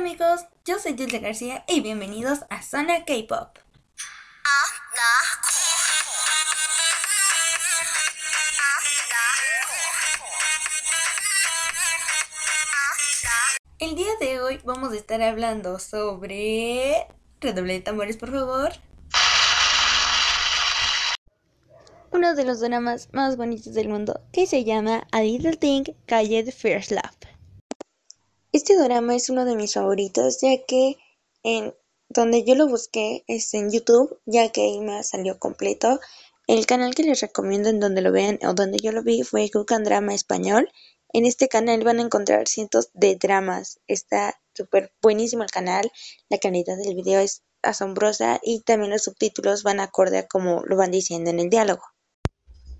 amigos, yo soy Dulce García y bienvenidos a Zona K-Pop. El día de hoy vamos a estar hablando sobre... Redoble de tambores, por favor. Uno de los dramas más bonitos del mundo, que se llama A Little Thing Called First Love. Este drama es uno de mis favoritos, ya que en donde yo lo busqué es en YouTube, ya que ahí me salió completo. El canal que les recomiendo en donde lo vean o donde yo lo vi fue Google Drama Español en este canal van a encontrar cientos de dramas. Está súper buenísimo el canal. La calidad del video es asombrosa y también los subtítulos van acorde a como lo van diciendo en el diálogo.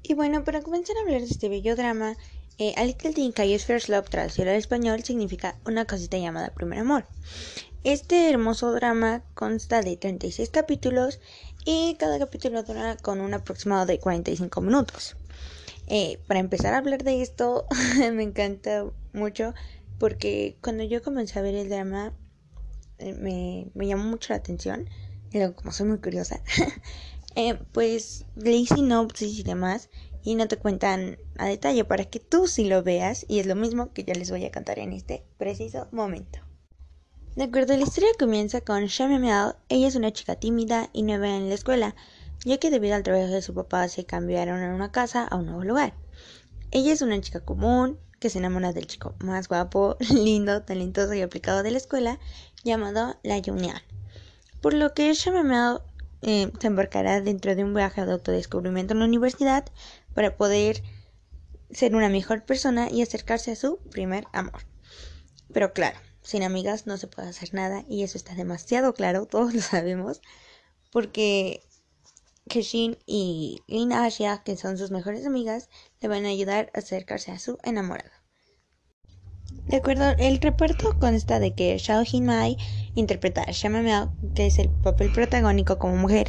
Y bueno, para comenzar a hablar de este bello drama, eh, A Little Thing Called First Love traducido al español significa una cosita llamada primer amor. Este hermoso drama consta de 36 capítulos y cada capítulo dura con un aproximado de 45 minutos. Eh, para empezar a hablar de esto, me encanta mucho porque cuando yo comencé a ver el drama eh, me, llamó mucho la atención. Y como soy muy curiosa, eh, pues leí sinopsis y demás y no te cuentan a detalle para que tú sí lo veas y es lo mismo que yo les voy a contar en este preciso momento. De acuerdo, la historia comienza con Shamemel. Ella es una chica tímida y nueva en la escuela ya que debido al trabajo de su papá se cambiaron a una casa a un nuevo lugar. Ella es una chica común que se enamora del chico más guapo, lindo, talentoso y aplicado de la escuela, llamado La Union. Por lo que Shamamel eh, se embarcará dentro de un viaje de autodescubrimiento en la universidad para poder ser una mejor persona y acercarse a su primer amor. Pero claro, sin amigas no se puede hacer nada y eso está demasiado claro, todos lo sabemos, porque Keshin y Lin Asia, que son sus mejores amigas, le van a ayudar a acercarse a su enamorado. De acuerdo, el reparto consta de que Xiao Hin Mai interpreta a Shama Miao, que es el papel protagónico como mujer,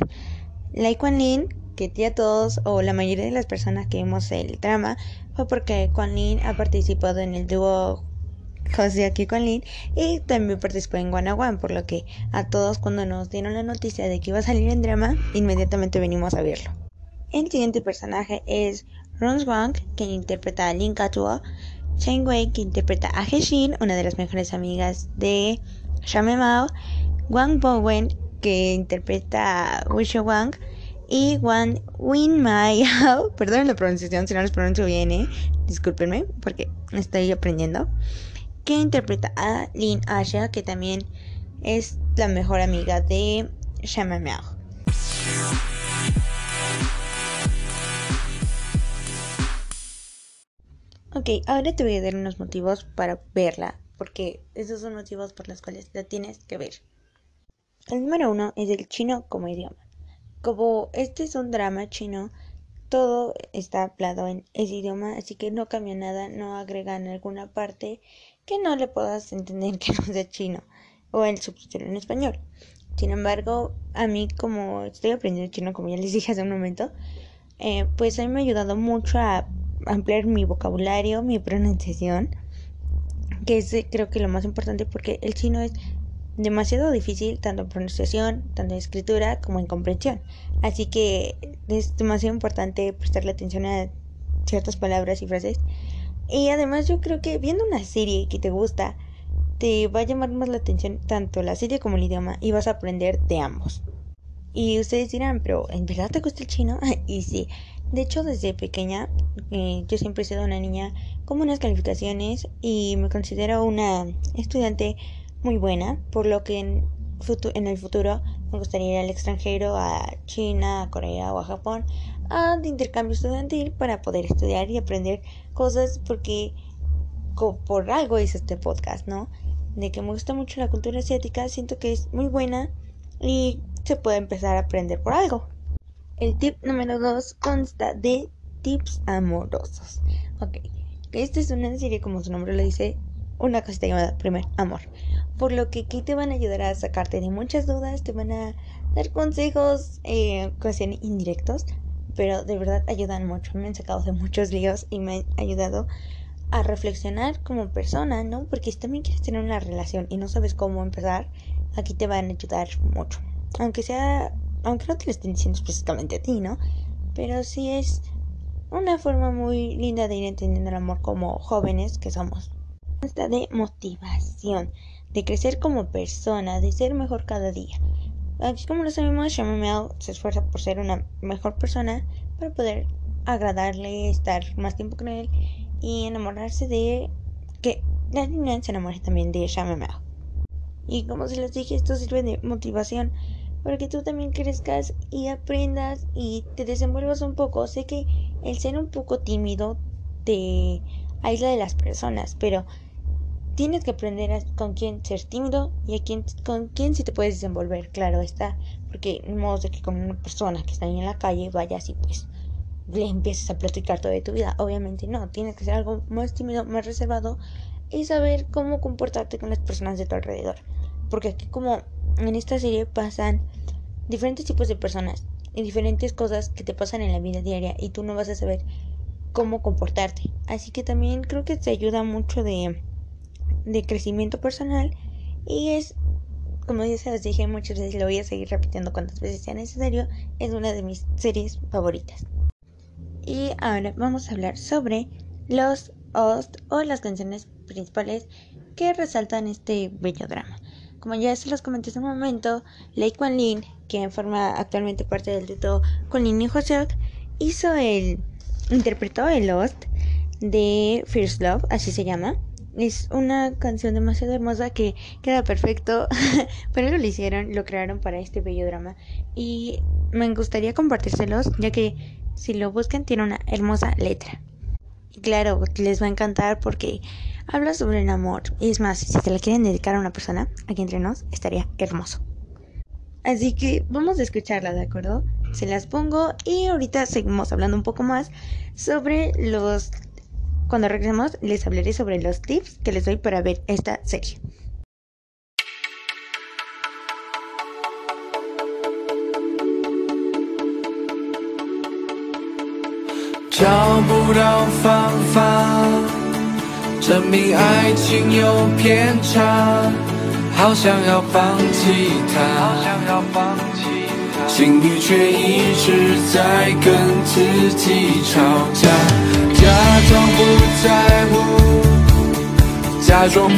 Lai Quan Lin, que tía todos o la mayoría de las personas que vimos el drama fue porque Quan Lin ha participado en el dúo aquí con Lin y también participó en One, por lo que a todos cuando nos dieron la noticia de que iba a salir en drama, inmediatamente venimos a verlo. El siguiente personaje es Ron Wang, quien interpreta a Lin Katuo, Chen Wei, que interpreta a Heshin, una de las mejores amigas de Shame Mao, Wang Bowen, que interpreta a Wisho Wang, y Wang Win Mai perdón la pronunciación si no les pronuncio bien, ¿eh? discúlpenme porque estoy aprendiendo que interpreta a Lin Asha, que también es la mejor amiga de Shama Miao. Ok, ahora te voy a dar unos motivos para verla, porque esos son motivos por los cuales la tienes que ver. El número uno es el chino como idioma. Como este es un drama chino, todo está hablado en ese idioma, así que no cambia nada, no agregan alguna parte que no le puedas entender que no sea chino o el subtítulo en español. Sin embargo, a mí como estoy aprendiendo chino, como ya les dije hace un momento, eh, pues a mí me ha ayudado mucho a ampliar mi vocabulario, mi pronunciación, que es creo que lo más importante porque el chino es demasiado difícil tanto en pronunciación, tanto en escritura como en comprensión. Así que es demasiado importante prestarle atención a ciertas palabras y frases y además yo creo que viendo una serie que te gusta, te va a llamar más la atención tanto la serie como el idioma y vas a aprender de ambos. Y ustedes dirán, pero ¿en verdad te gusta el chino? y sí, de hecho desde pequeña eh, yo siempre he sido una niña con buenas calificaciones y me considero una estudiante muy buena, por lo que en, en el futuro me gustaría ir al extranjero, a China, a Corea o a Japón, a de intercambio estudiantil para poder estudiar y aprender cosas porque por algo hice este podcast, ¿no? De que me gusta mucho la cultura asiática, siento que es muy buena y se puede empezar a aprender por algo. El tip número 2 consta de tips amorosos. Ok, esta es una serie, como su nombre lo dice, una cosita llamada Primer Amor. Por lo que aquí te van a ayudar a sacarte de muchas dudas, te van a dar consejos, eh, indirectos, pero de verdad ayudan mucho. Me han sacado de muchos líos y me han ayudado a reflexionar como persona, ¿no? Porque si también quieres tener una relación y no sabes cómo empezar, aquí te van a ayudar mucho. Aunque sea, aunque no te lo estén diciendo específicamente a ti, ¿no? Pero sí es una forma muy linda de ir entendiendo el amor como jóvenes que somos. Esta de motivación, de crecer como persona, de ser mejor cada día. Aquí como lo sabemos, Mel se esfuerza por ser una mejor persona para poder agradarle, estar más tiempo con él y enamorarse de que la niña se enamore también de Mel. Y como se les dije, esto sirve de motivación para que tú también crezcas y aprendas y te desenvuelvas un poco. Sé que el ser un poco tímido te aísla de las personas, pero tienes que aprender con quién ser tímido y a quién, con quién sí te puedes desenvolver, claro está, porque no modo de que con una persona que está ahí en la calle vayas y pues le empieces a platicar toda tu vida, obviamente no, tienes que ser algo más tímido, más reservado y saber cómo comportarte con las personas de tu alrededor, porque aquí como en esta serie pasan diferentes tipos de personas y diferentes cosas que te pasan en la vida diaria y tú no vas a saber cómo comportarte. Así que también creo que te ayuda mucho de, de crecimiento personal y es, como ya se les dije muchas veces, lo voy a seguir repitiendo cuantas veces sea necesario, es una de mis series favoritas. Y ahora vamos a hablar sobre los host o las canciones principales que resaltan este bello drama. Como ya se los comenté hace un momento, Lei Quan Lin, quien forma actualmente parte del dueto con Lin y Hoseok, hizo el. interpretó el Lost de First Love, así se llama. Es una canción demasiado hermosa que queda perfecto. Pero lo hicieron, lo crearon para este bello drama. Y me gustaría compartírselos, ya que si lo buscan tiene una hermosa letra. Y claro, les va a encantar porque habla sobre el amor. Y es más, si se la quieren dedicar a una persona, aquí entre nos, estaría hermoso. Así que vamos a escucharla, ¿de acuerdo? Se las pongo y ahorita seguimos hablando un poco más sobre los... Cuando regresemos les hablaré sobre los tips que les doy para ver esta serie. 找不到方法证明爱情有偏差，好想要放弃它，心里却一直在跟自己吵架，假装不在乎，假装每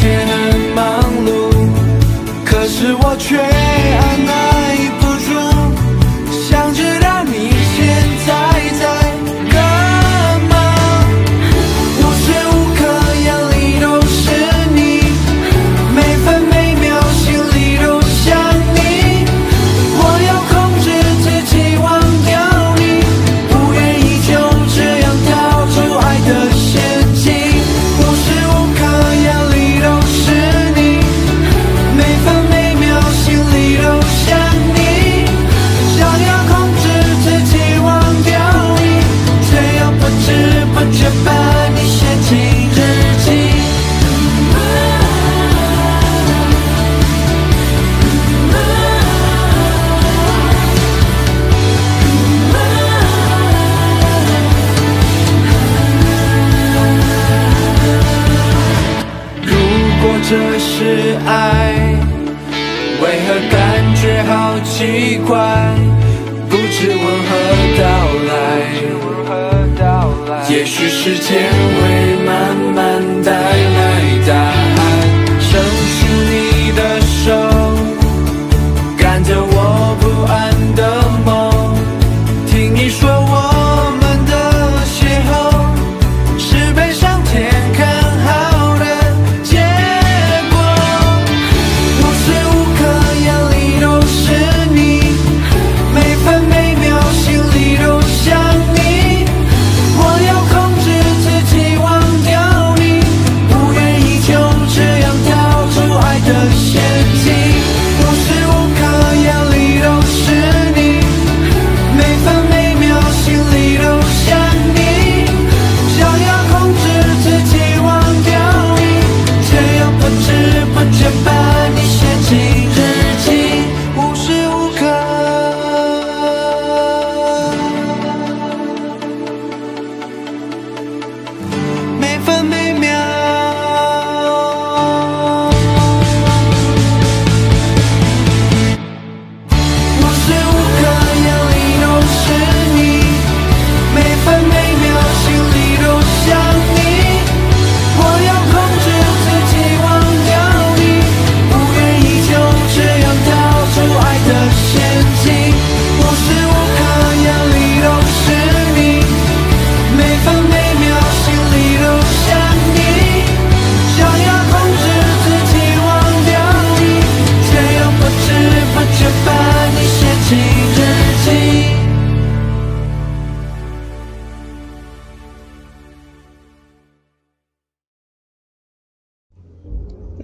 天很忙碌，可是我却按耐这是爱，为何感觉好奇怪？不知问何到来，也许时间会。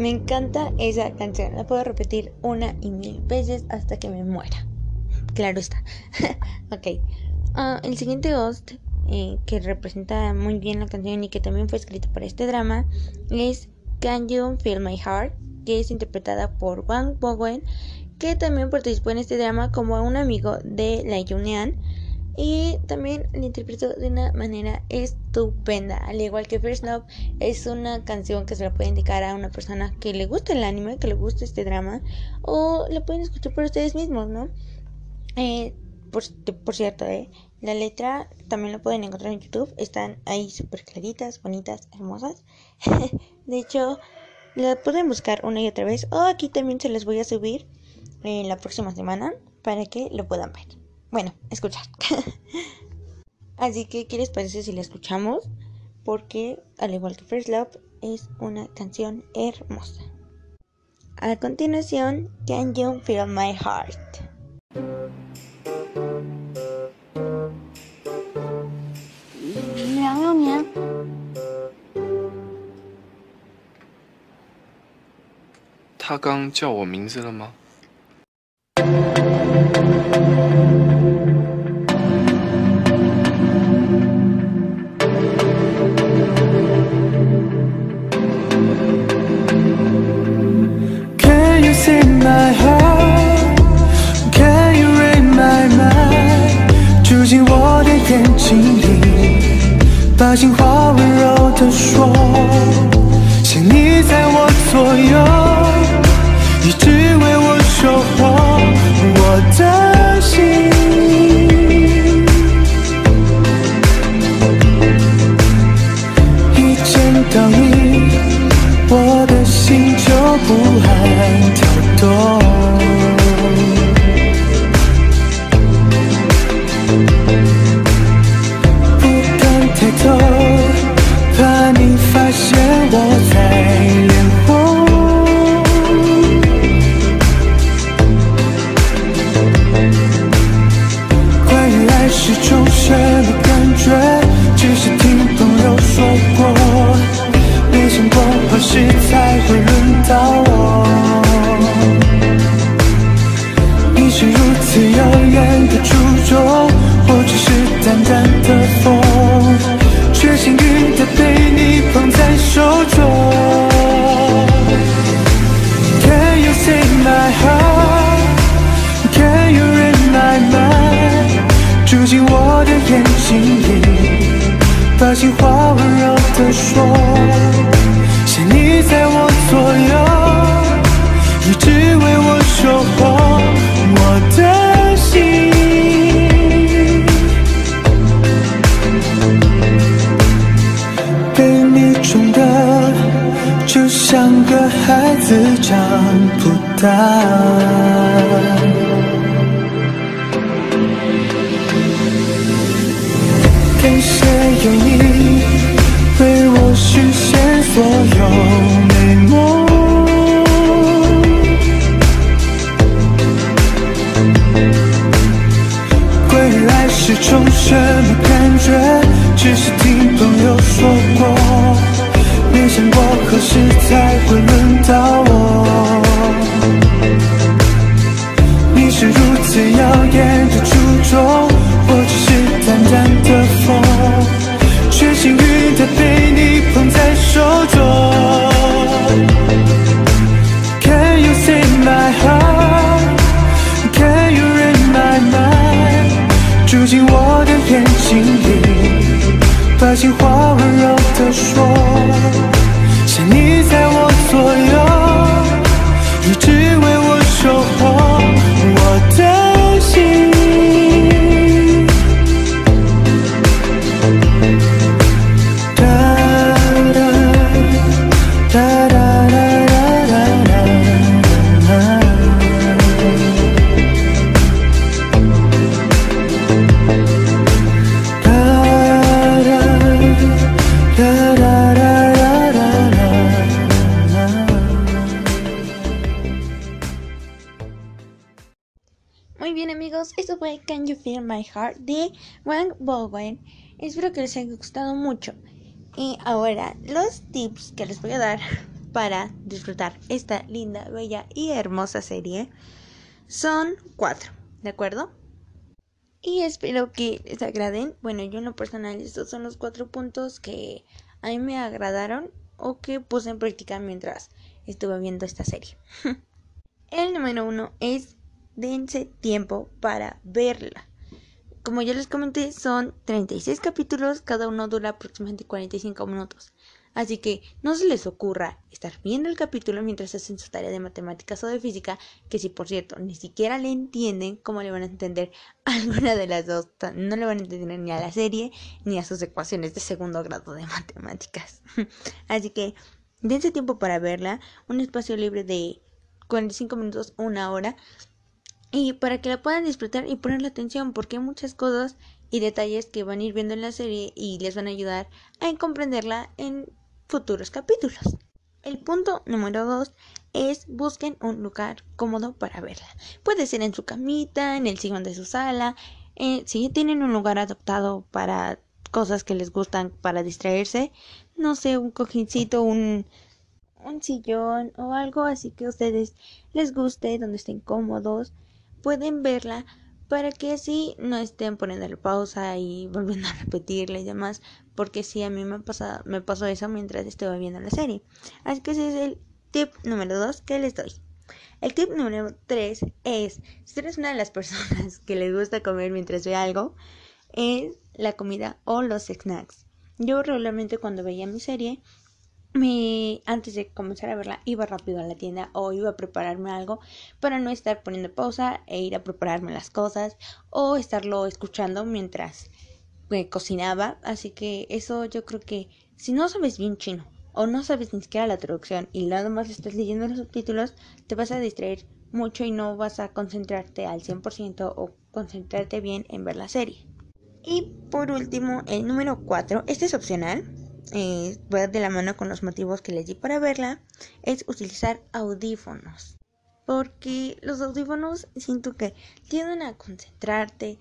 Me encanta esa canción. La puedo repetir una y mil veces hasta que me muera. Claro está. ok. Ah, el siguiente host eh, que representa muy bien la canción y que también fue escrito para este drama es Can You Feel My Heart, que es interpretada por Wang Bowen, que también participó en este drama como un amigo de la Yunean y también la interpretó de una manera estupenda. Al igual que First Love, es una canción que se la puede indicar a una persona que le gusta el anime, que le gusta este drama, o la pueden escuchar por ustedes mismos, ¿no? Eh, por, por, cierto, eh, la letra también la pueden encontrar en YouTube. Están ahí súper claritas, bonitas, hermosas. de hecho, la pueden buscar una y otra vez. O aquí también se las voy a subir en la próxima semana para que lo puedan ver. Bueno, escuchar. Así que, ¿qué les parece si la escuchamos? Porque, al igual que First Love, es una canción hermosa. A continuación, Can You Feel My Heart? 梁幼年，他刚叫我名字了吗？ 把心话温柔地说，想你在我左右，把心话温柔地说。是你在我左右，一直为我守候我的心。被你宠得就像个孩子长不大，所有美梦。归来时是种什么感觉，只是听今天 Can You Feel My Heart de Wang Bowen. Espero que les haya gustado mucho. Y ahora, los tips que les voy a dar para disfrutar esta linda, bella y hermosa serie son cuatro, ¿de acuerdo? Y espero que les agraden. Bueno, yo en lo personal, estos son los cuatro puntos que a mí me agradaron o que puse en práctica mientras estuve viendo esta serie. El número uno es dense tiempo para verla. Como ya les comenté, son 36 capítulos, cada uno dura aproximadamente 45 minutos. Así que no se les ocurra estar viendo el capítulo mientras hacen su tarea de matemáticas o de física, que si por cierto ni siquiera le entienden, ¿cómo le van a entender alguna de las dos? No le van a entender ni a la serie ni a sus ecuaciones de segundo grado de matemáticas. Así que dense tiempo para verla, un espacio libre de 45 minutos, una hora, y para que la puedan disfrutar y ponerle atención, porque hay muchas cosas y detalles que van a ir viendo en la serie y les van a ayudar a comprenderla en futuros capítulos. El punto número 2 es busquen un lugar cómodo para verla. Puede ser en su camita, en el sillón de su sala, eh, si tienen un lugar adaptado para cosas que les gustan para distraerse, no sé, un cojincito, un, un sillón o algo así que a ustedes les guste, donde estén cómodos, pueden verla para que así no estén poniendo pausa y volviendo a repetirle y demás, porque sí, a mí me, pasa, me pasó eso mientras estuve viendo la serie. Así que ese es el tip número 2 que les doy. El tip número 3 es, si eres una de las personas que les gusta comer mientras ve algo, es la comida o los snacks. Yo regularmente cuando veía mi serie me, antes de comenzar a verla iba rápido a la tienda o iba a prepararme algo para no estar poniendo pausa e ir a prepararme las cosas o estarlo escuchando mientras cocinaba. Así que eso yo creo que si no sabes bien chino o no sabes ni siquiera la traducción y nada más estás leyendo los subtítulos te vas a distraer mucho y no vas a concentrarte al 100% o concentrarte bien en ver la serie. Y por último el número 4 este es opcional eh, de la mano con los motivos que les di para verla, es utilizar audífonos. Porque los audífonos siento que tienden a concentrarte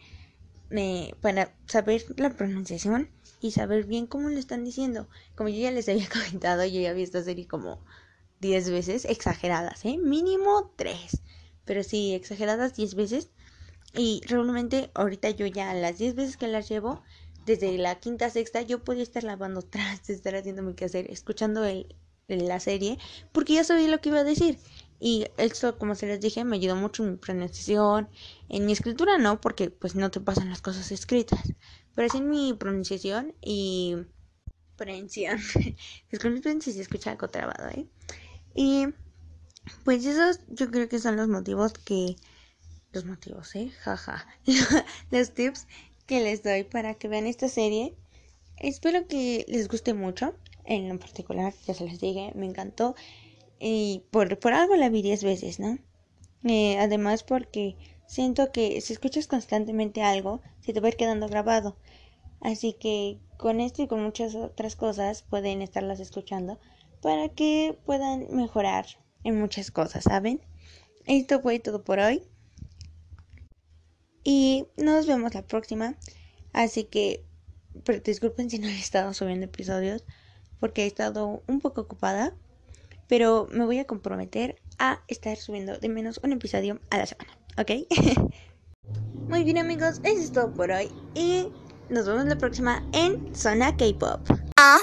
eh, para saber la pronunciación y saber bien cómo lo están diciendo. Como yo ya les había comentado, yo ya vi esta serie como 10 veces, exageradas, ¿eh? Mínimo 3. Pero sí, exageradas 10 veces. Y realmente ahorita yo ya las 10 veces que las llevo, desde la quinta sexta yo podía estar lavando trastes, estar haciendo mi quehacer, escuchando el, la serie, porque ya sabía lo que iba a decir. Y esto, como se les dije, me ayudó mucho en mi pronunciación. En mi escritura no, porque pues no te pasan las cosas escritas. Pero es en mi pronunciación y... Pronunciación. Disculpen si se escucha algo trabado, ¿eh? Y... Pues esos yo creo que son los motivos que... Los motivos, ¿eh? Jaja. los tips que les doy para que vean esta serie. Espero que les guste mucho. En lo particular, ya se les dije, me encantó. Y por, por algo la vi 10 veces, ¿no? Eh, además porque siento que si escuchas constantemente algo, se te va a ir quedando grabado. Así que con esto y con muchas otras cosas pueden estarlas escuchando para que puedan mejorar en muchas cosas, ¿saben? Esto fue todo por hoy. Y nos vemos la próxima. Así que disculpen si no he estado subiendo episodios porque he estado un poco ocupada. Pero me voy a comprometer a estar subiendo de menos un episodio a la semana. ¿Ok? Muy bien amigos, eso es todo por hoy. Y nos vemos la próxima en Zona K-Pop. Ah,